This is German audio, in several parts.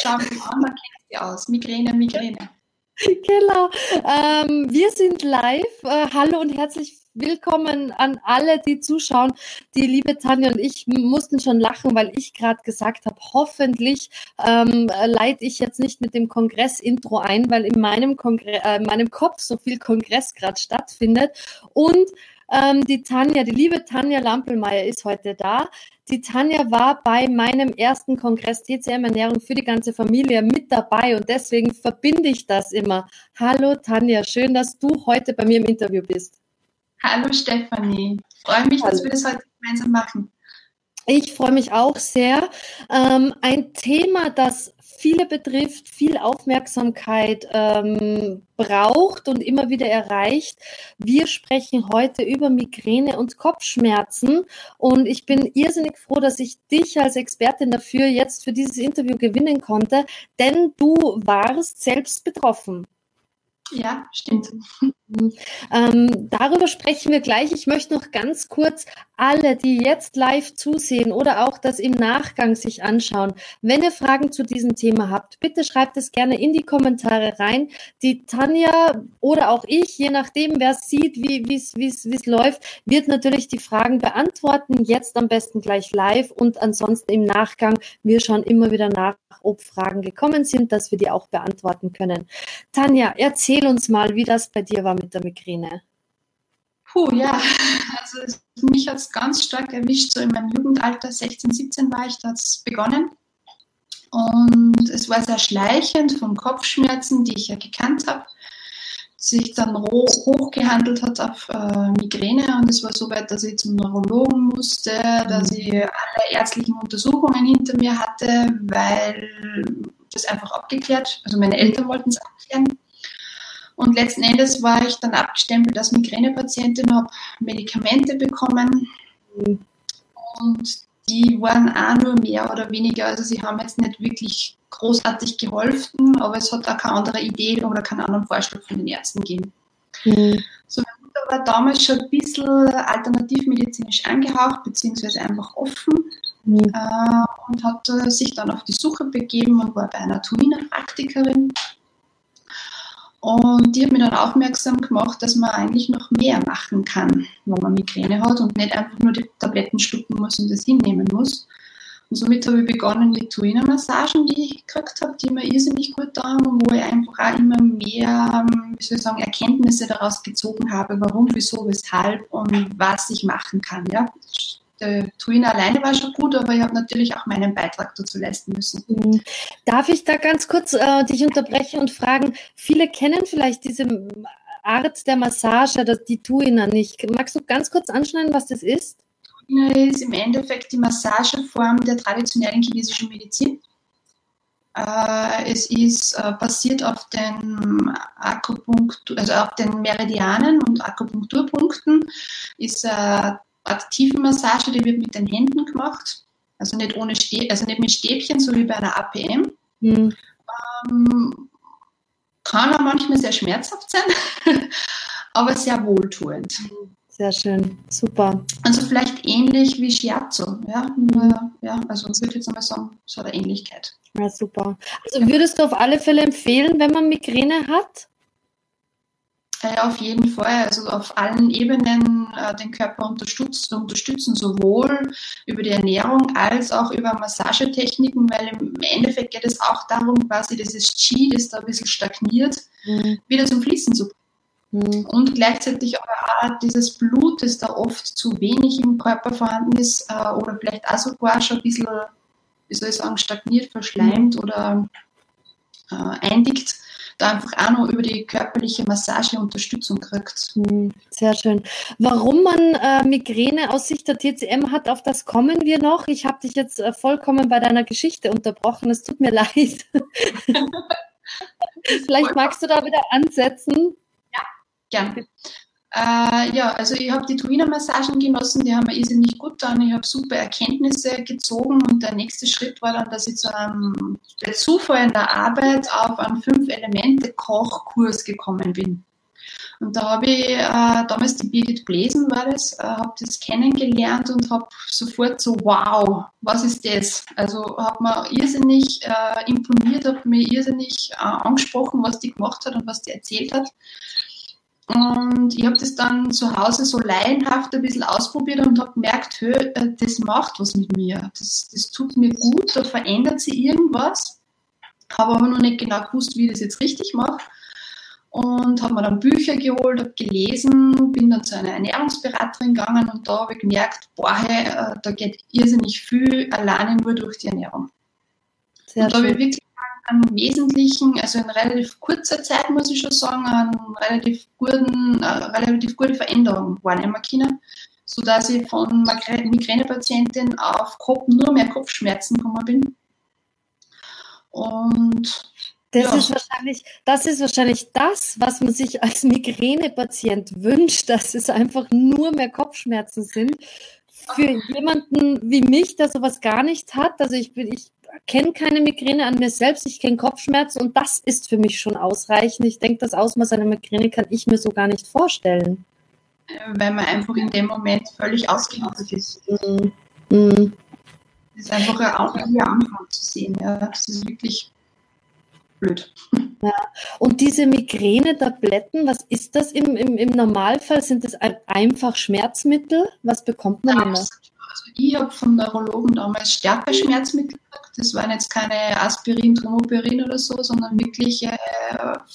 schau mich an, man kennt sie aus. Migräne, Migräne. Genau. Ähm, wir sind live. Äh, hallo und herzlich willkommen an alle, die zuschauen. Die liebe Tanja und ich mussten schon lachen, weil ich gerade gesagt habe, hoffentlich ähm, leite ich jetzt nicht mit dem Kongress-Intro ein, weil in meinem, Kongre äh, in meinem Kopf so viel Kongress gerade stattfindet. Und ähm, die Tanja, die liebe Tanja Lampelmeier ist heute da. Die Tanja war bei meinem ersten Kongress TCM Ernährung für die ganze Familie mit dabei und deswegen verbinde ich das immer. Hallo Tanja, schön, dass du heute bei mir im Interview bist. Hallo Stefanie, freue mich, Hallo. dass wir das heute gemeinsam machen. Ich freue mich auch sehr. Ähm, ein Thema, das viele betrifft, viel Aufmerksamkeit ähm, braucht und immer wieder erreicht. Wir sprechen heute über Migräne und Kopfschmerzen und ich bin irrsinnig froh, dass ich dich als Expertin dafür jetzt für dieses Interview gewinnen konnte, denn du warst selbst betroffen. Ja, stimmt. Ähm, darüber sprechen wir gleich. Ich möchte noch ganz kurz alle, die jetzt live zusehen oder auch das im Nachgang sich anschauen, wenn ihr Fragen zu diesem Thema habt, bitte schreibt es gerne in die Kommentare rein. Die Tanja oder auch ich, je nachdem, wer sieht, wie es läuft, wird natürlich die Fragen beantworten. Jetzt am besten gleich live und ansonsten im Nachgang. Wir schauen immer wieder nach, ob Fragen gekommen sind, dass wir die auch beantworten können. Tanja, erzähl uns mal, wie das bei dir war mit der Migräne? Puh, ja, also mich hat es ganz stark erwischt, so in meinem Jugendalter, 16, 17 war ich, da hat es begonnen. Und es war sehr schleichend von Kopfschmerzen, die ich ja gekannt habe, sich dann hochgehandelt hat auf äh, Migräne und es war so weit, dass ich zum Neurologen musste, dass mhm. ich alle ärztlichen Untersuchungen hinter mir hatte, weil das einfach abgeklärt, also meine Eltern wollten es abklären. Und letzten Endes war ich dann abgestempelt als Migränepatientin, habe Medikamente bekommen und die waren auch nur mehr oder weniger, also sie haben jetzt nicht wirklich großartig geholfen, aber es hat auch keine andere Idee oder keinen anderen Vorschlag von den Ärzten gegeben. Mhm. So, meine Mutter war damals schon ein bisschen alternativmedizinisch angehaucht, beziehungsweise einfach offen mhm. äh, und hat äh, sich dann auf die Suche begeben und war bei einer Tuina-Praktikerin und die hat mir dann aufmerksam gemacht, dass man eigentlich noch mehr machen kann, wenn man Migräne hat und nicht einfach nur die Tabletten schlucken muss und das hinnehmen muss. Und somit habe ich begonnen mit Tuina-Massagen, die ich gekriegt habe, die mir irrsinnig gut da haben und wo ich einfach auch immer mehr, wie soll ich sagen, Erkenntnisse daraus gezogen habe, warum, wieso, weshalb und was ich machen kann. Ja der Twin alleine war schon gut, aber ich habe natürlich auch meinen Beitrag dazu leisten müssen. Mhm. Darf ich da ganz kurz äh, dich unterbrechen und fragen, viele kennen vielleicht diese Art der Massage, die Tuina nicht. Magst du ganz kurz anschneiden, was das ist? Tuina ist im Endeffekt die Massageform der traditionellen chinesischen Medizin. Äh, es ist äh, basiert auf den Akupunktur, also auf den Meridianen und Akupunkturpunkten, ist äh, aktive Massage, die wird mit den Händen gemacht, also nicht, ohne Stäb, also nicht mit Stäbchen, so wie bei einer APM. Mhm. Ähm, kann auch manchmal sehr schmerzhaft sein, aber sehr wohltuend. Sehr schön, super. Also vielleicht ähnlich wie Shiatsu, ja, nur, ja also würde ich jetzt einmal sagen, so eine Ähnlichkeit. Ja, super. Also würdest du auf alle Fälle empfehlen, wenn man Migräne hat? Äh, auf jeden Fall, also auf allen Ebenen äh, den Körper unterstützen, unterstützen, sowohl über die Ernährung als auch über Massagetechniken, weil im Endeffekt geht es auch darum, quasi dieses Qi, das da ein bisschen stagniert, mhm. wieder zum Fließen zu bringen. Mhm. Und gleichzeitig aber auch dieses Blut, das da oft zu wenig im Körper vorhanden ist äh, oder vielleicht auch sogar schon ein bisschen, wie soll ich sagen, stagniert, verschleimt mhm. oder äh, eindickt, da einfach auch noch über die körperliche Massage Unterstützung kriegt. Hm, sehr schön. Warum man äh, Migräne aus Sicht der TCM hat, auf das kommen wir noch. Ich habe dich jetzt äh, vollkommen bei deiner Geschichte unterbrochen. Es tut mir leid. Vielleicht magst du da wieder ansetzen. Ja, gerne. Äh, ja, also ich habe die Tuina-Massagen genossen, die haben mir irrsinnig gut getan. Ich habe super Erkenntnisse gezogen und der nächste Schritt war dann, dass ich zu einem der Zufall in der Arbeit auf einen Fünf-Elemente-Kochkurs gekommen bin. Und da habe ich äh, damals die Birgit Bläsen war das, äh, habe das kennengelernt und habe sofort so, wow, was ist das? Also habe mir irrsinnig äh, imponiert, habe mir irrsinnig äh, angesprochen, was die gemacht hat und was die erzählt hat. Und ich habe das dann zu Hause so laienhaft ein bisschen ausprobiert und habe gemerkt, hö, äh, das macht was mit mir. Das, das tut mir gut, da verändert sich irgendwas. Habe aber noch nicht genau gewusst, wie ich das jetzt richtig mache und habe mir dann Bücher geholt, habe gelesen, bin dann zu einer Ernährungsberaterin gegangen und da habe ich gemerkt, boah, hey, äh, da geht irrsinnig viel alleine nur durch die Ernährung. Sehr und da habe ich wirklich einen wesentlichen, also in relativ kurzer Zeit, muss ich schon sagen, einen relativ guten, eine äh, relativ gute Veränderung wahrnehmen können, sodass ich von Migränepatientin auf Kopf, nur mehr Kopfschmerzen gekommen bin. Und das, ja. ist wahrscheinlich, das ist wahrscheinlich das, was man sich als Migränepatient wünscht, dass es einfach nur mehr Kopfschmerzen sind. Für jemanden wie mich, der sowas gar nicht hat, also ich, bin, ich kenne keine Migräne an mir selbst, ich kenne Kopfschmerzen und das ist für mich schon ausreichend. Ich denke, das Ausmaß einer Migräne kann ich mir so gar nicht vorstellen. Weil man einfach in dem Moment völlig ausgelastet ist. Mhm. Mhm. Das ist einfach auch hier Anfang zu sehen. Ja. Das ist wirklich blöd. Ja. Und diese Migräne-Tabletten, was ist das im, im, im Normalfall? Sind das ein, einfach Schmerzmittel? Was bekommt man immer? Also ich habe vom Neurologen damals stärker Schmerzmittel gekriegt. Das waren jetzt keine Aspirin, Tromoperin oder so, sondern wirklich äh,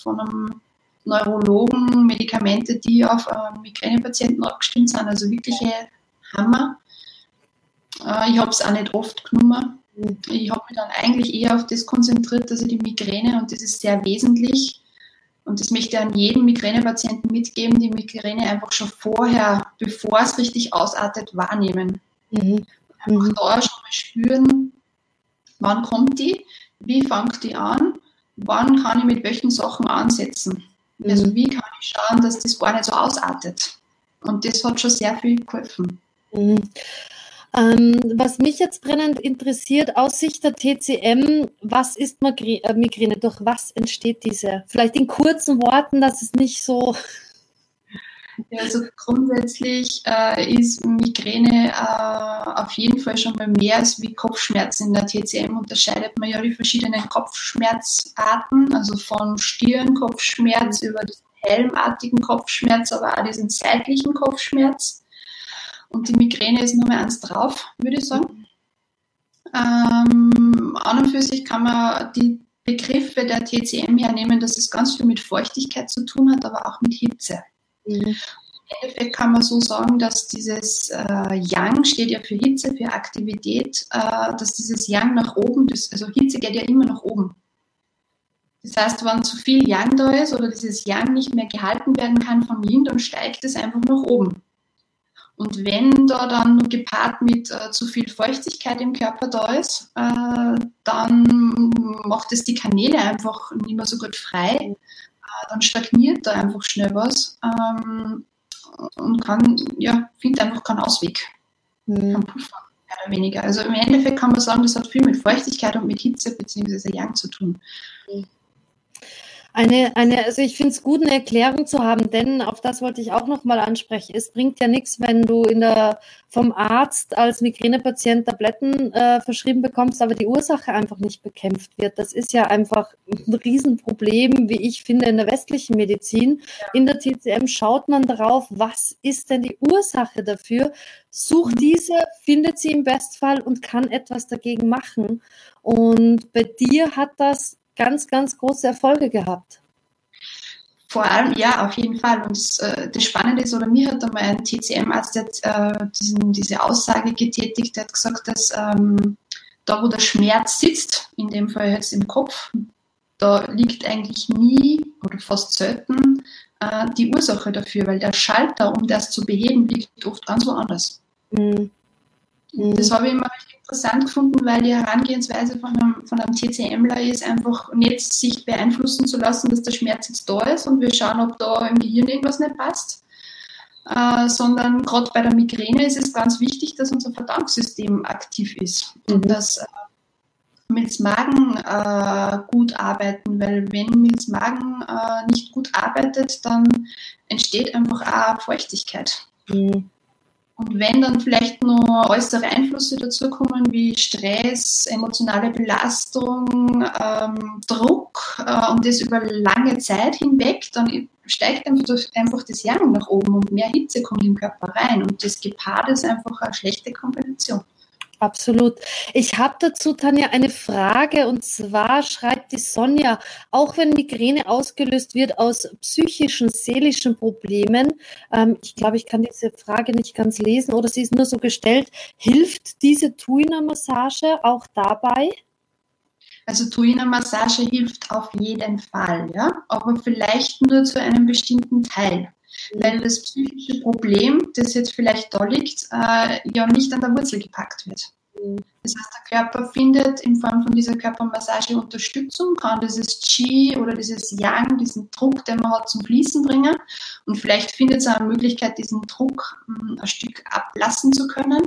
von einem Neurologen Medikamente, die auf äh, Migränepatienten abgestimmt sind. Also wirkliche Hammer. Äh, ich habe es auch nicht oft genommen. Ich habe mich dann eigentlich eher auf das konzentriert, dass ich die Migräne, und das ist sehr wesentlich, und das möchte ich an jeden Migränepatienten mitgeben, die Migräne einfach schon vorher, bevor es richtig ausartet, wahrnehmen. Mhm. Einfach mhm. da schon mal spüren, wann kommt die, wie fängt die an, wann kann ich mit welchen Sachen ansetzen. Mhm. Also wie kann ich schauen, dass das gar nicht so ausartet. Und das hat schon sehr viel geholfen. Mhm. Ähm, was mich jetzt brennend interessiert, aus Sicht der TCM, was ist äh, Migräne? Durch was entsteht diese? Vielleicht in kurzen Worten, dass es nicht so. Ja, also grundsätzlich äh, ist Migräne äh, auf jeden Fall schon mal mehr als wie Kopfschmerzen. In der TCM unterscheidet man ja die verschiedenen Kopfschmerzarten, also von Stirnkopfschmerz über diesen helmartigen Kopfschmerz, aber auch diesen seitlichen Kopfschmerz. Und die Migräne ist nur mehr eins drauf, würde ich sagen. Ähm, an und für sich kann man die Begriffe der TCM hernehmen, dass es ganz viel mit Feuchtigkeit zu tun hat, aber auch mit Hitze. Mhm. Im Endeffekt kann man so sagen, dass dieses äh, Yang steht ja für Hitze, für Aktivität, äh, dass dieses Yang nach oben, das, also Hitze geht ja immer nach oben. Das heißt, wenn zu viel Yang da ist oder dieses Yang nicht mehr gehalten werden kann vom Yin, dann steigt es einfach nach oben. Und wenn da dann gepaart mit äh, zu viel Feuchtigkeit im Körper da ist, äh, dann macht es die Kanäle einfach nicht mehr so gut frei. Äh, dann stagniert da einfach schnell was ähm, und kann, ja, findet einfach keinen Ausweg. Mhm. Kein Puffer, mehr oder weniger. Also im Endeffekt kann man sagen, das hat viel mit Feuchtigkeit und mit Hitze bzw. Yang zu tun. Mhm eine, eine, also ich finde es gut, eine Erklärung zu haben, denn auf das wollte ich auch nochmal ansprechen. Es bringt ja nichts, wenn du in der, vom Arzt als Migränepatient Tabletten äh, verschrieben bekommst, aber die Ursache einfach nicht bekämpft wird. Das ist ja einfach ein Riesenproblem, wie ich finde, in der westlichen Medizin. In der TCM schaut man darauf, was ist denn die Ursache dafür, sucht diese, findet sie im Bestfall und kann etwas dagegen machen. Und bei dir hat das ganz, ganz große Erfolge gehabt. Vor allem, ja, auf jeden Fall. Und das, äh, das Spannende ist, oder mir hat einmal ein TCM-Arzt äh, diese Aussage getätigt, der hat gesagt, dass ähm, da, wo der Schmerz sitzt, in dem Fall jetzt im Kopf, da liegt eigentlich nie oder fast selten äh, die Ursache dafür, weil der Schalter, um das zu beheben, liegt oft ganz woanders. Mhm. Das habe ich immer interessant gefunden, weil die Herangehensweise von einem, von einem TCMler ist einfach nicht sich beeinflussen zu lassen, dass der Schmerz jetzt da ist und wir schauen, ob da im Gehirn irgendwas nicht passt, äh, sondern gerade bei der Migräne ist es ganz wichtig, dass unser Verdauungssystem aktiv ist mhm. und dass äh, Milz-Magen äh, gut arbeiten, weil wenn Milz-Magen äh, nicht gut arbeitet, dann entsteht einfach auch Feuchtigkeit. Mhm. Und wenn dann vielleicht noch äußere Einflüsse dazukommen, wie Stress, emotionale Belastung, ähm, Druck äh, und das über lange Zeit hinweg, dann steigt einfach das Yang nach oben und mehr Hitze kommt im Körper rein. Und das gepaart ist einfach eine schlechte Kombination. Absolut. Ich habe dazu, Tanja, eine Frage und zwar schreibt die Sonja, auch wenn Migräne ausgelöst wird aus psychischen, seelischen Problemen, ähm, ich glaube, ich kann diese Frage nicht ganz lesen oder sie ist nur so gestellt, hilft diese Tuina-Massage auch dabei? Also Tuina-Massage hilft auf jeden Fall, ja, aber vielleicht nur zu einem bestimmten Teil weil das psychische Problem, das jetzt vielleicht da liegt, äh, ja nicht an der Wurzel gepackt wird. Das heißt, der Körper findet in Form von dieser Körpermassage Unterstützung, kann dieses Qi oder dieses Yang, diesen Druck, den man hat, zum Fließen bringen. Und vielleicht findet es auch eine Möglichkeit, diesen Druck hm, ein Stück ablassen zu können.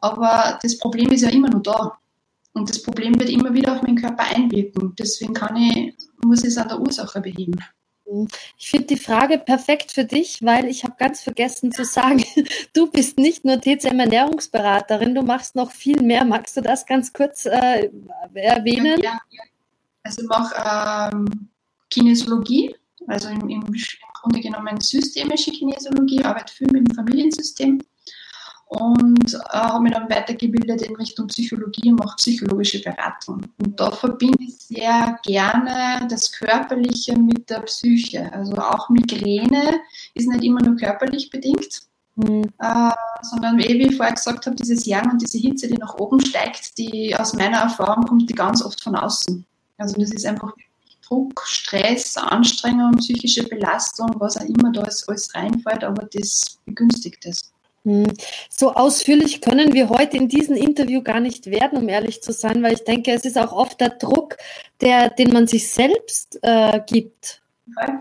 Aber das Problem ist ja immer nur da. Und das Problem wird immer wieder auf meinen Körper einwirken. Deswegen kann ich, muss ich es an der Ursache beheben. Ich finde die Frage perfekt für dich, weil ich habe ganz vergessen zu sagen, du bist nicht nur TCM-Ernährungsberaterin, du machst noch viel mehr. Magst du das ganz kurz äh, erwähnen? Ja, ja, Also ich mache ähm, Kinesiologie, also im, im Grunde genommen systemische Kinesiologie, arbeite viel mit dem Familiensystem und äh, habe mich dann weitergebildet in Richtung Psychologie und mache psychologische Beratung. Und da verbinde ich sehr gerne das Körperliche mit der Psyche. Also auch Migräne ist nicht immer nur körperlich bedingt, mhm. äh, sondern wie ich vorher gesagt habe, dieses Yang und diese Hitze, die nach oben steigt, die aus meiner Erfahrung kommt die ganz oft von außen. Also das ist einfach Druck, Stress, Anstrengung, psychische Belastung, was auch immer da alles, alles reinfällt, aber das begünstigt es. Hm. So ausführlich können wir heute in diesem Interview gar nicht werden, um ehrlich zu sein, weil ich denke, es ist auch oft der Druck, der, den man sich selbst äh, gibt. Okay.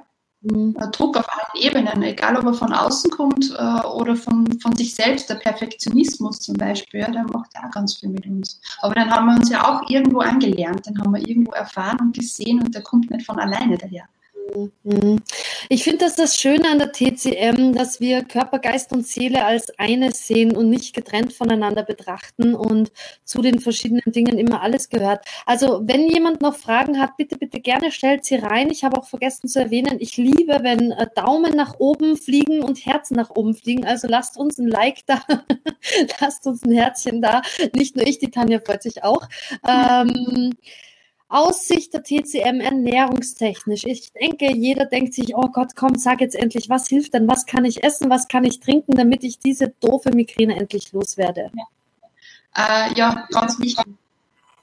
Mhm. Druck auf allen Ebenen, egal ob er von außen kommt äh, oder von, von sich selbst, der Perfektionismus zum Beispiel, ja, der macht ja auch ganz viel mit uns. Aber dann haben wir uns ja auch irgendwo angelernt, den haben wir irgendwo erfahren und gesehen und der kommt nicht von alleine daher. Mhm. Ich finde das das Schöne an der TCM, dass wir Körper, Geist und Seele als eines sehen und nicht getrennt voneinander betrachten und zu den verschiedenen Dingen immer alles gehört. Also wenn jemand noch Fragen hat, bitte, bitte gerne stellt sie rein. Ich habe auch vergessen zu erwähnen, ich liebe, wenn äh, Daumen nach oben fliegen und Herzen nach oben fliegen. Also lasst uns ein Like da, lasst uns ein Herzchen da. Nicht nur ich, die Tanja freut sich auch. Ähm, aus Sicht der TCM ernährungstechnisch. Ich denke, jeder denkt sich, oh Gott, komm, sag jetzt endlich, was hilft denn? Was kann ich essen? Was kann ich trinken, damit ich diese doofe Migräne endlich loswerde? Ja, äh, ja ganz wichtig.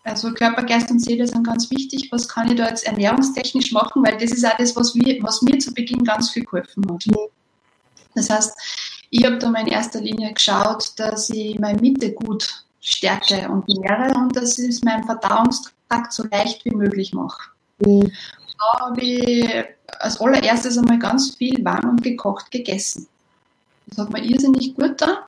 Also Körper, Geist und Seele sind ganz wichtig. Was kann ich da jetzt ernährungstechnisch machen? Weil das ist auch das, was, wir, was mir zu Beginn ganz viel geholfen hat. Das heißt, ich habe da mal in erster Linie geschaut, dass ich meine Mitte gut stärke und nähre und dass ich meinen Verdauungstrakt so leicht wie möglich mache. Mhm. Da habe ich als allererstes einmal ganz viel warm und gekocht gegessen. Das hat mir irrsinnig gut da.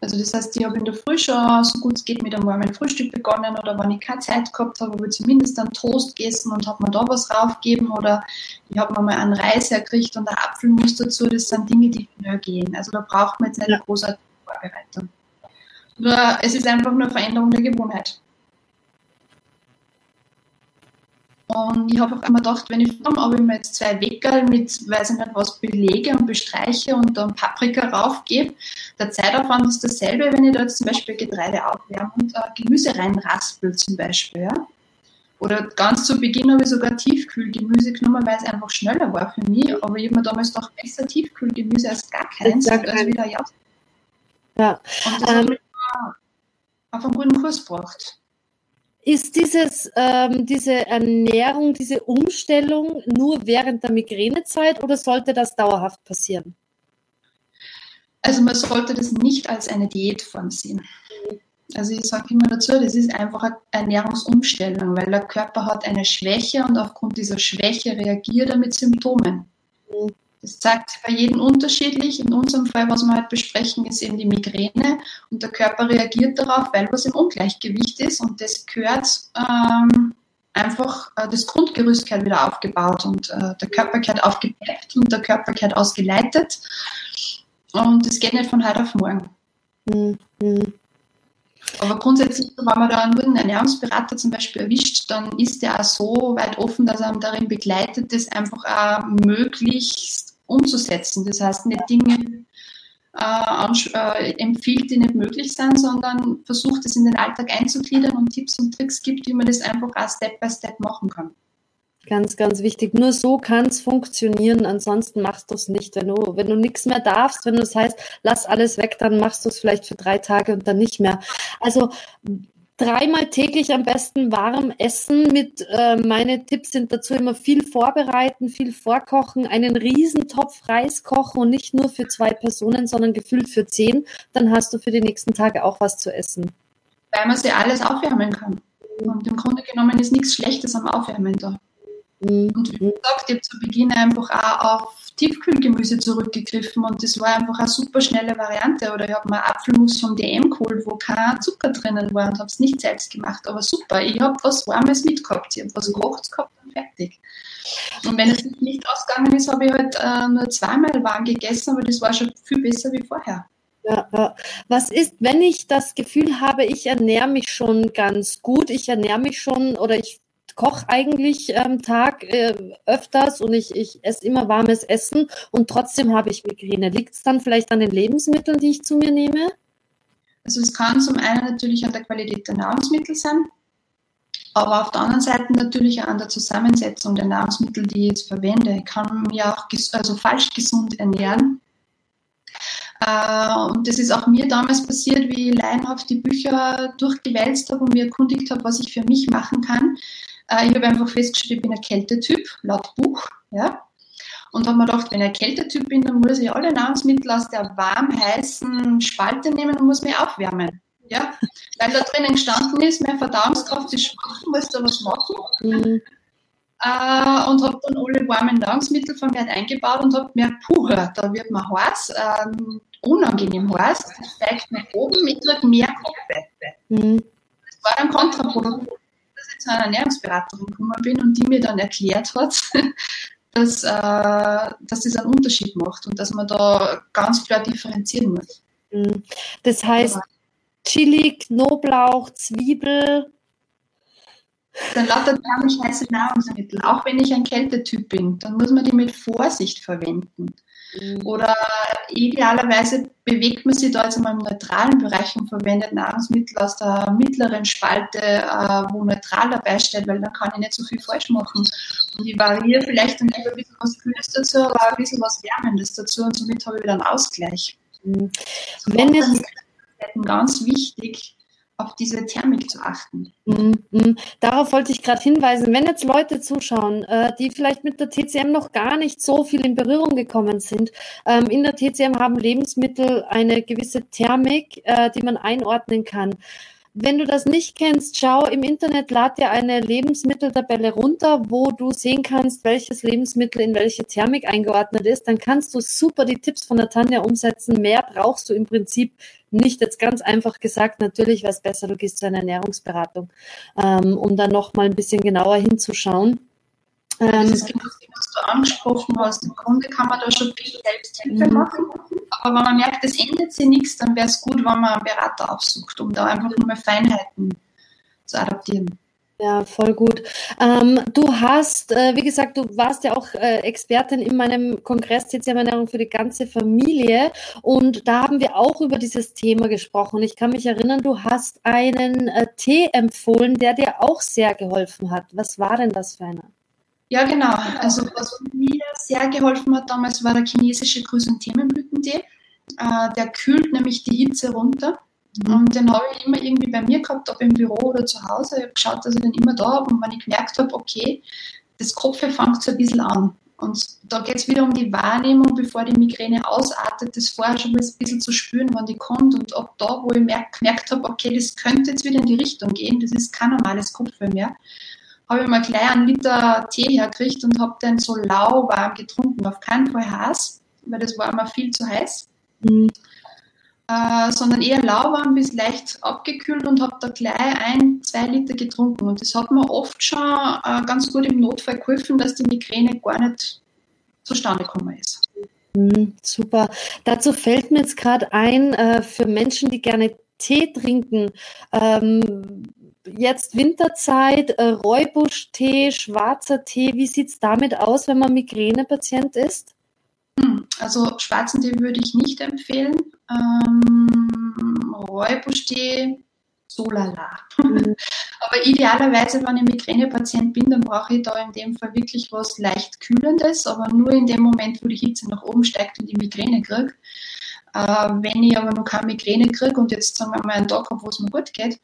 Also das heißt, ich habe in der Früh schon so gut es geht mit einem warmen Frühstück begonnen oder wenn ich keine Zeit gehabt habe, habe ich zumindest einen Toast gegessen und habe mir da was raufgegeben oder ich habe mir mal einen Reis hergekriegt und einen Apfelmus dazu. Das sind Dinge, die schnell gehen. Also da braucht man jetzt eine großartige Vorbereitung. Nur es ist einfach nur eine Veränderung der Gewohnheit. Und ich habe auch immer gedacht, wenn ich komme, ob ich mir jetzt zwei Weckerl mit, weiß ich nicht was, belege und bestreiche und dann Paprika raufgebe, der Zeitaufwand ist dasselbe, wenn ich da jetzt zum Beispiel Getreide aufwärme und äh, Gemüse reinraspel zum Beispiel. Ja? Oder ganz zu Beginn habe ich sogar Tiefkühlgemüse genommen, weil es einfach schneller war für mich. Aber ich habe mir damals doch besser Tiefkühlgemüse als gar keins, als kein. wieder ja. Ja. Und das ähm, auf einen guten Kurs gebracht. Ist dieses, ähm, diese Ernährung, diese Umstellung nur während der Migränezeit oder sollte das dauerhaft passieren? Also man sollte das nicht als eine Diätform sehen. Also ich sage immer dazu, das ist einfach eine Ernährungsumstellung, weil der Körper hat eine Schwäche und aufgrund dieser Schwäche reagiert er mit Symptomen. Das zeigt bei jedem unterschiedlich. In unserem Fall, was wir halt besprechen, ist eben die Migräne und der Körper reagiert darauf, weil was im Ungleichgewicht ist und das gehört ähm, einfach, äh, das Grundgerüst gehört wieder aufgebaut und äh, der Körper gehört aufgepeppt und der Körper gehört ausgeleitet und das geht nicht von heute auf morgen. Mhm. Aber grundsätzlich, wenn man da einen Ernährungsberater zum Beispiel erwischt, dann ist der auch so weit offen, dass er darin begleitet, das einfach auch möglichst umzusetzen. Das heißt, nicht Dinge äh, äh, empfiehlt, die nicht möglich sind, sondern versucht es in den Alltag einzugliedern und Tipps und Tricks gibt, wie man das einfach auch Step by Step machen kann. Ganz, ganz wichtig. Nur so kann es funktionieren. Ansonsten machst du es nicht. Wenn du, wenn du nichts mehr darfst, wenn du es heißt, lass alles weg, dann machst du es vielleicht für drei Tage und dann nicht mehr. Also dreimal täglich am besten warm essen. Mit äh, meine Tipps sind dazu immer viel vorbereiten, viel vorkochen, einen Riesentopf Reis kochen und nicht nur für zwei Personen, sondern gefüllt für zehn. Dann hast du für die nächsten Tage auch was zu essen. Weil man sie alles aufwärmen kann. Und im Grunde genommen ist nichts Schlechtes am Aufwärmen da. Mhm. Und wie gesagt, ich habe zu Beginn einfach auch auf Tiefkühlgemüse zurückgegriffen und das war einfach eine super schnelle Variante. Oder ich habe mir Apfelmus vom DM geholt, wo kein Zucker drinnen war und habe es nicht selbst gemacht. Aber super, ich habe was Warmes mitgehabt. Ich habe was Gekochtes gehabt und fertig. Und wenn es nicht ausgegangen ist, habe ich halt äh, nur zweimal warm gegessen, aber das war schon viel besser wie vorher. Ja, ja. Was ist, wenn ich das Gefühl habe, ich ernähre mich schon ganz gut, ich ernähre mich schon oder ich koche eigentlich am ähm, Tag äh, öfters und ich, ich esse immer warmes Essen und trotzdem habe ich Migräne. Liegt es dann vielleicht an den Lebensmitteln, die ich zu mir nehme? Also es kann zum einen natürlich an der Qualität der Nahrungsmittel sein, aber auf der anderen Seite natürlich auch an der Zusammensetzung der Nahrungsmittel, die ich jetzt verwende. Ich kann mich auch also falsch gesund ernähren. Äh, und das ist auch mir damals passiert, wie ich laienhaft die Bücher durchgewälzt habe und mir erkundigt habe, was ich für mich machen kann. Äh, ich habe einfach festgestellt, ich bin ein Kältetyp, laut Buch. Ja? Und habe mir gedacht, wenn ich ein Kältetyp bin, dann muss ich alle Nahrungsmittel aus der warm heißen Spalte nehmen und muss mich aufwärmen. Ja? Weil da drinnen gestanden ist, meine Verdauungskraft ist schwach, muss da was machen. Mhm. Uh, und habe dann alle warmen Nahrungsmittel vermehrt eingebaut und habe gemerkt, puh, da wird mir heiß, ähm, unangenehm heiß, das steigt nach oben, ich kriege mehr Kopfweh. Mhm. Das war dann kontraproduktiv zu einer Ernährungsberaterin gekommen bin und die mir dann erklärt hat, dass, äh, dass das einen Unterschied macht und dass man da ganz klar differenzieren muss. Mhm. Das heißt, Chili, Knoblauch, Zwiebel. Dann lauter thermisch heiße Nahrungsmittel. Auch wenn ich ein Kältetyp bin, dann muss man die mit Vorsicht verwenden. Mhm. Oder idealerweise bewegt man sich da jetzt einmal im neutralen Bereich und verwendet Nahrungsmittel aus der mittleren Spalte, äh, wo neutral dabei steht, weil dann kann ich nicht so viel falsch machen. Und ich variiere vielleicht dann lieber ein bisschen was Kühles dazu, aber ein bisschen was Wärmendes dazu und somit habe ich wieder einen Ausgleich. Mhm. Wenn es ganz wichtig, auf diese Thermik zu achten. Mm. Darauf wollte ich gerade hinweisen. Wenn jetzt Leute zuschauen, äh, die vielleicht mit der TCM noch gar nicht so viel in Berührung gekommen sind, ähm, in der TCM haben Lebensmittel eine gewisse Thermik, äh, die man einordnen kann. Wenn du das nicht kennst, schau im Internet, lad dir eine Lebensmitteltabelle runter, wo du sehen kannst, welches Lebensmittel in welche Thermik eingeordnet ist. Dann kannst du super die Tipps von der Tanja umsetzen. Mehr brauchst du im Prinzip nicht. Jetzt ganz einfach gesagt, natürlich wäre es besser, du gehst zu einer Ernährungsberatung, ähm, um dann nochmal ein bisschen genauer hinzuschauen. Ähm, genau das, was du angesprochen hast. Im Grunde kann man da schon viel Selbsthilfe mhm. machen. Aber wenn man merkt, es ändert sich nichts, dann wäre es gut, wenn man einen Berater aufsucht, um da einfach nur mehr Feinheiten zu adaptieren. Ja, voll gut. Ähm, du hast, äh, wie gesagt, du warst ja auch äh, Expertin in meinem Kongress TCM-Ernährung für die ganze Familie und da haben wir auch über dieses Thema gesprochen. Ich kann mich erinnern, du hast einen äh, Tee empfohlen, der dir auch sehr geholfen hat. Was war denn das für einer? Ja, genau. Also was mir sehr geholfen hat damals war der chinesische Chrysanthemenblütentee. Äh, der kühlt nämlich die Hitze runter. Mhm. Und den habe ich immer irgendwie bei mir gehabt, ob im Büro oder zu Hause. Ich habe geschaut, dass ich den immer da habe. Und wenn ich gemerkt habe, okay, das Kopf fängt so ein bisschen an. Und da geht es wieder um die Wahrnehmung, bevor die Migräne ausartet, das vorher schon mal ein bisschen zu spüren, wann die kommt. Und ab da, wo ich merk, gemerkt habe, okay, das könnte jetzt wieder in die Richtung gehen, das ist kein normales Kopfweh mehr, habe ich mal gleich einen Liter Tee hergekriegt und habe den so lauwarm getrunken. Auf keinen Fall heiß, weil das war immer viel zu heiß. Mhm. Äh, sondern eher lauwarm bis leicht abgekühlt und habe da gleich ein, zwei Liter getrunken. Und das hat mir oft schon äh, ganz gut im Notfall geholfen, dass die Migräne gar nicht zustande gekommen ist. Mhm, super. Dazu fällt mir jetzt gerade ein, äh, für Menschen, die gerne Tee trinken, ähm, jetzt Winterzeit, äh, Räubusch-Tee, schwarzer Tee, wie sieht es damit aus, wenn man Migränepatient ist? Hm, also schwarzen Tee würde ich nicht empfehlen. Ähm, Räubusch-Tee, so lala. Mhm. Aber idealerweise, wenn ich Migränepatient bin, dann brauche ich da in dem Fall wirklich was leicht Kühlendes, aber nur in dem Moment, wo die Hitze nach oben steigt und die Migräne kriege. Äh, wenn ich aber noch keine Migräne kriege und jetzt sagen wir mal einen Tag habe, wo es mir gut geht,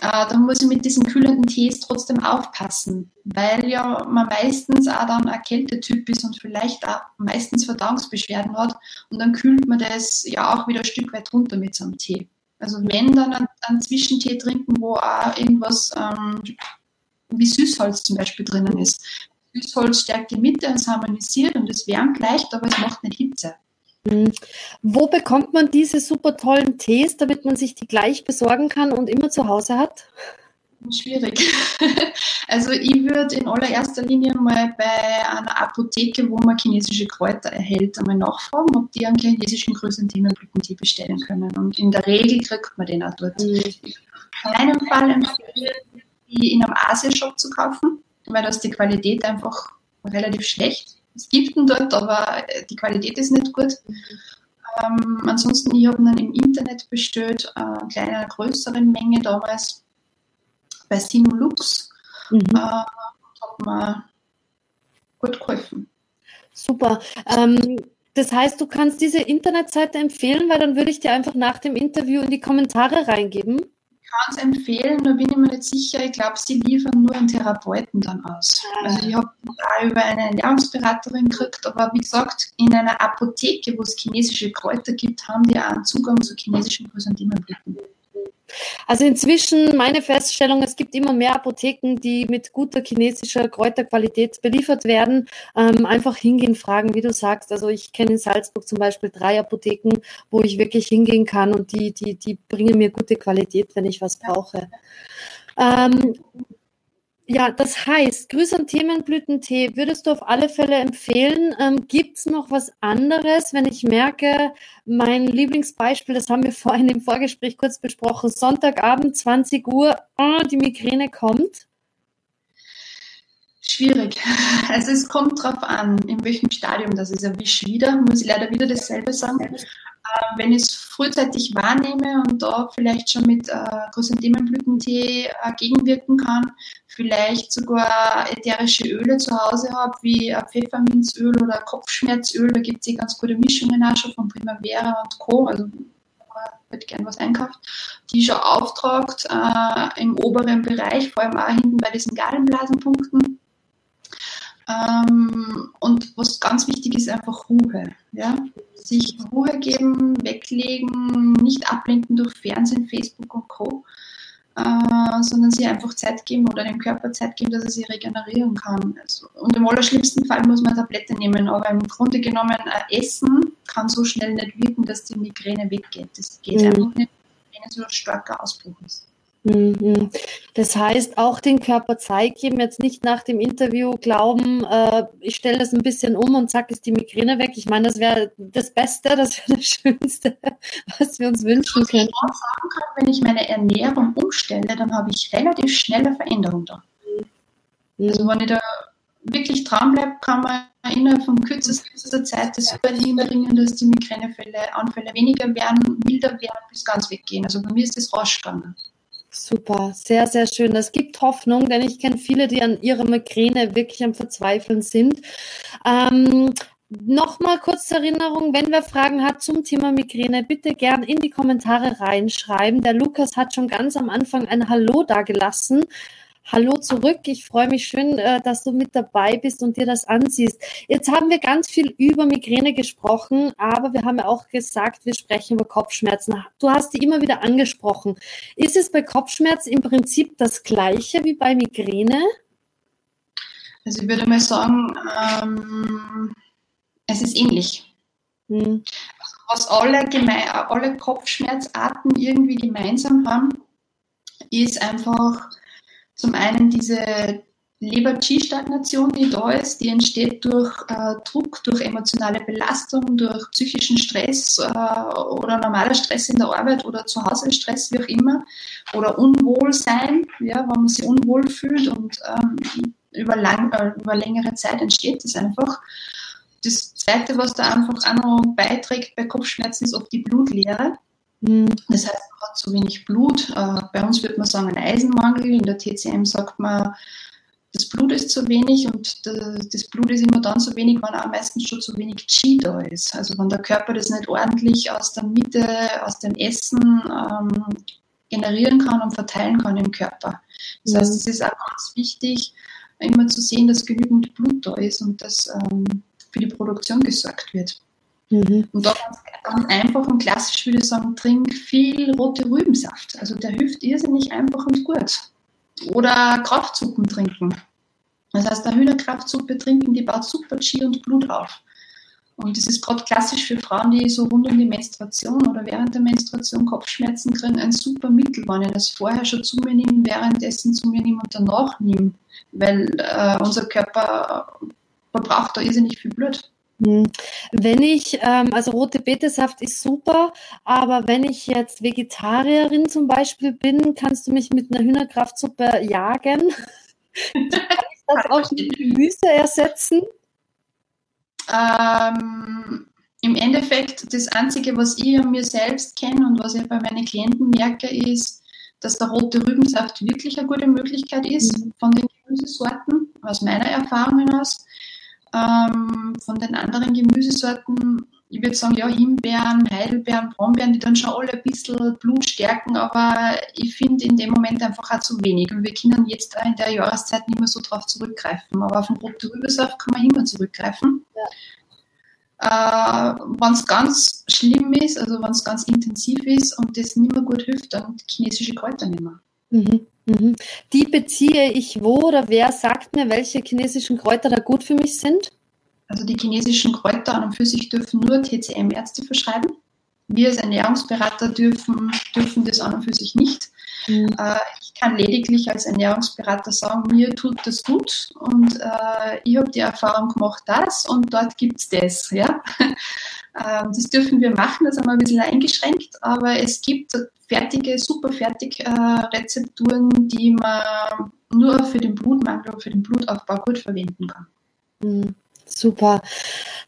äh, dann muss ich mit diesen kühlenden Tees trotzdem aufpassen, weil ja man meistens auch dann ein Kältetyp ist und vielleicht auch meistens Verdauungsbeschwerden hat und dann kühlt man das ja auch wieder ein Stück weit runter mit so einem Tee. Also wenn dann einen, einen Zwischentee trinken, wo auch irgendwas ähm, wie Süßholz zum Beispiel drinnen ist. Süßholz stärkt die Mitte, es harmonisiert und es wärmt leicht, aber es macht nicht Hitze. Hm. Wo bekommt man diese super tollen Tees, damit man sich die gleich besorgen kann und immer zu Hause hat? Schwierig. Also ich würde in allererster Linie mal bei einer Apotheke, wo man chinesische Kräuter erhält, einmal nachfragen, ob die einen chinesischen Chrysanthemenblütentee bestellen können. Und in der Regel kriegt man den auch dort. Ich in keinem Fall empfehle, die in einem Asia-Shop zu kaufen, weil da ist die Qualität einfach relativ schlecht es gibt ihn dort, aber äh, die Qualität ist nicht gut. Ähm, ansonsten, ich habe ihn dann im Internet bestellt, äh, kleiner, größeren Menge damals bei Sinulux. Mhm. Äh, hat mir gut geholfen. Super. Ähm, das heißt, du kannst diese Internetseite empfehlen, weil dann würde ich dir einfach nach dem Interview in die Kommentare reingeben kann es empfehlen, da bin ich mir nicht sicher. Ich glaube, sie liefern nur einen Therapeuten dann aus. Also ich habe über eine Ernährungsberaterin gekriegt, aber wie gesagt, in einer Apotheke, wo es chinesische Kräuter gibt, haben die auch einen Zugang zu chinesischen Chrysanthemenblüten. Also inzwischen meine Feststellung, es gibt immer mehr Apotheken, die mit guter chinesischer Kräuterqualität beliefert werden. Ähm, einfach hingehen, fragen, wie du sagst. Also ich kenne in Salzburg zum Beispiel drei Apotheken, wo ich wirklich hingehen kann und die, die, die bringen mir gute Qualität, wenn ich was brauche. Ähm, ja, das heißt, Chrysanthemenblütentee würdest du auf alle Fälle empfehlen. Ähm, Gibt es noch was anderes, wenn ich merke, mein Lieblingsbeispiel, das haben wir vorhin im Vorgespräch kurz besprochen, Sonntagabend 20 Uhr, oh, die Migräne kommt? Schwierig. Also es kommt darauf an, in welchem Stadium das ist. Erwischt wieder, muss ich leider wieder dasselbe sagen. Äh, wenn ich es frühzeitig wahrnehme und da vielleicht schon mit äh, Chrysanthemenblütentee äh, gegenwirken kann, vielleicht sogar ätherische Öle zu Hause habe, wie Pfefferminzöl oder Kopfschmerzöl, da gibt es eh ganz gute Mischungen auch schon von Primavera und Co. Also wird gern was einkauft, die schon auftragt äh, im oberen Bereich, vor allem auch hinten bei diesen Gallenblasenpunkten. Ähm, und was ganz wichtig ist, einfach Ruhe. Ja? Sich Ruhe geben, weglegen, nicht ablenken durch Fernsehen, Facebook und Co., äh, sondern sich einfach Zeit geben oder dem Körper Zeit geben, dass er sich regenerieren kann. Also, und im allerschlimmsten Fall muss man Tablette nehmen, aber im Grunde genommen, äh, Essen kann so schnell nicht wirken, dass die Migräne weggeht. Das geht mhm. einfach nicht, wenn es so ein starker Ausbruch ist. Mhm. Das heißt, auch den Körper zeigen, jetzt nicht nach dem Interview glauben, äh, ich stelle das ein bisschen um und zack ist die Migräne weg. Ich meine, das wäre das Beste, das wäre das Schönste, was wir uns wünschen können. Wenn ich meine Ernährung umstelle, dann habe ich relativ schnelle Veränderung da. Mhm. Also wenn ich da wirklich dranbleibe, kann man innerhalb von kürzester Zeit das super hinbringen, dass die Migränefälle, Anfälle weniger werden, milder werden, bis ganz weggehen. Also bei mir ist das rasch gegangen. Super, sehr, sehr schön. Das gibt Hoffnung, denn ich kenne viele, die an ihrer Migräne wirklich am Verzweifeln sind. Ähm, Nochmal kurz zur Erinnerung, wenn wer Fragen hat zum Thema Migräne, bitte gern in die Kommentare reinschreiben. Der Lukas hat schon ganz am Anfang ein Hallo dagelassen. Hallo zurück. Ich freue mich schön, äh, dass du mit dabei bist und dir das ansiehst. Jetzt haben wir ganz viel über Migräne gesprochen, aber wir haben ja auch gesagt, wir sprechen über Kopfschmerzen. Du hast die immer wieder angesprochen. Ist es bei Kopfschmerzen im Prinzip das Gleiche wie bei Migräne? Also ich würde mal sagen, ähm, es ist ähnlich. Mhm. Was alle, alle Kopfschmerzarten irgendwie gemeinsam haben, ist einfach zum einen diese Leber-Qi-Stagnation, die da ist, die entsteht durch äh, Druck, durch emotionale Belastung, durch psychischen Stress äh, oder normaler Stress in der Arbeit oder zu Hause Stress, wie auch immer, oder Unwohlsein, ja, wenn man sich unwohl fühlt und ähm, über, lang, äh, über längere Zeit entsteht das einfach. Das Zweite, was da einfach auch noch beiträgt bei Kopfschmerzen, ist oft die Blutleere. Mhm. Das heißt, man hat zu wenig Blut. Äh, bei uns würde man sagen, ein Eisenmangel. In der TCM sagt man, das Blut ist zu wenig und das Blut ist immer dann zu wenig, wenn auch meistens schon zu wenig Qi da ist. Also wenn der Körper das nicht ordentlich aus der Mitte, aus dem Essen ähm, generieren kann und verteilen kann im Körper. Das heißt, es ist auch ganz wichtig, immer zu sehen, dass genügend Blut da ist und dass ähm, für die Produktion gesorgt wird. Mhm. Und da ganz, einfach und klassisch würde ich sagen, trink viel rote Rübensaft. Also der hilft irrsinnig einfach und gut. Oder Kraftsuppen trinken. Das heißt, eine Hühnerkraftsuppe trinken, die baut super Qi und Blut auf. Und das ist gerade klassisch für Frauen, die so rund um die Menstruation oder während der Menstruation Kopfschmerzen kriegen, ein super Mittel, wenn ich das vorher schon zu mir nehme, währenddessen zu mir nehme und danach nehme. Weil äh, unser Körper verbraucht da irrsinnig viel Blut. Hm. Wenn ich, ähm, also rote Betesaft ist super, aber wenn ich jetzt Vegetarierin zum Beispiel bin, kannst du mich mit einer Hühnerkraftsuppe jagen? Kann ich das auch mit Gemüse ersetzen? Ähm, Im Endeffekt, das Einzige, was ich an mir selbst kenne und was ich bei meinen Klienten merke, ist, dass der rote Rübensaft wirklich eine gute Möglichkeit ist mhm. von den Gemüsesorten, aus meiner Erfahrung hinaus. Ähm, von den anderen Gemüsesorten, ich würde sagen, ja, Himbeeren, Heidelbeeren, Brombeeren, die dann schon alle ein bisschen Blut stärken, aber ich finde in dem Moment einfach auch zu wenig. Und wir können jetzt in der Jahreszeit nicht mehr so drauf zurückgreifen. Aber auf den roten Rübensaft kann man immer zurückgreifen. Ja. Äh, wenn es ganz schlimm ist, also wenn es ganz intensiv ist und das nicht mehr gut hilft, dann chinesische Kräuter nehmen. Mhm. Mhm. Die beziehe ich wo oder wer sagt mir, welche chinesischen Kräuter da gut für mich sind? Also die chinesischen Kräuter an und für sich dürfen nur TCM-Ärzte verschreiben. Wir als Ernährungsberater dürfen, dürfen das an und für sich nicht. Mhm. Äh, ich kann lediglich als Ernährungsberater sagen, mir tut das gut und äh, ich habe die Erfahrung gemacht, das und dort gibt es das. Ja? Ähm, das dürfen wir machen, das haben wir ein bisschen eingeschränkt, aber es gibt fertige, super fertig äh, Rezepturen, die man nur für den Blutmangel und für den Blutaufbau gut verwenden kann. Mhm. Super.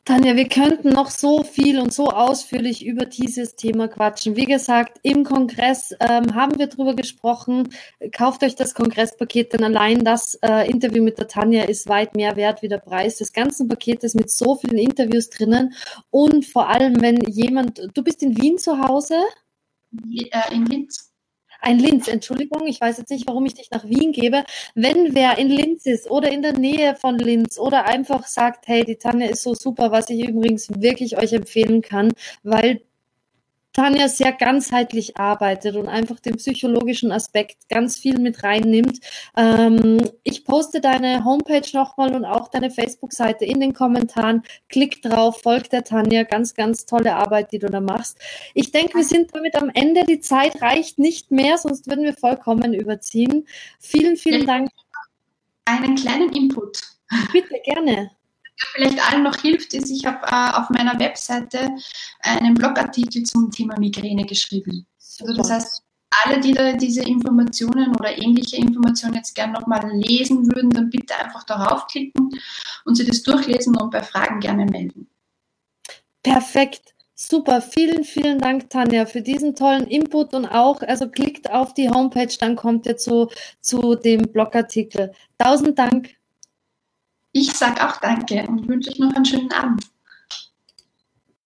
Tanja, wir könnten noch so viel und so ausführlich über dieses Thema quatschen. Wie gesagt, im Kongress ähm, haben wir darüber gesprochen. Kauft euch das Kongresspaket, denn allein das äh, Interview mit der Tanja ist weit mehr wert wie der Preis des ganzen Paketes mit so vielen Interviews drinnen. Und vor allem, wenn jemand, du bist in Wien zu Hause? Äh, in Linz ein Linz, Entschuldigung, ich weiß jetzt nicht, warum ich dich nach Wien gebe. Wenn wer in Linz ist oder in der Nähe von Linz oder einfach sagt, hey, die Tanne ist so super, was ich übrigens wirklich euch empfehlen kann, weil Tanja sehr ganzheitlich arbeitet und einfach den psychologischen Aspekt ganz viel mit reinnimmt. Ähm, ich poste deine Homepage nochmal und auch deine Facebook-Seite in den Kommentaren. Klick drauf, folgt der Tanja. Ganz, ganz tolle Arbeit, die du da machst. Ich denke, wir sind damit am Ende. Die Zeit reicht nicht mehr, sonst würden wir vollkommen überziehen. Vielen, vielen Dank. Einen kleinen Input. Bitte, gerne vielleicht allen noch hilft, ist, ich habe äh, auf meiner Webseite einen Blogartikel zum Thema Migräne geschrieben. Also das heißt, alle, die da diese Informationen oder ähnliche Informationen jetzt gerne nochmal lesen würden, dann bitte einfach darauf klicken und sie das durchlesen und bei Fragen gerne melden. Perfekt. Super, vielen, vielen Dank, Tanja, für diesen tollen Input und auch, also klickt auf die Homepage, dann kommt ihr zu, zu dem Blogartikel. Tausend Dank. Ich sage auch danke und wünsche euch noch einen schönen Abend.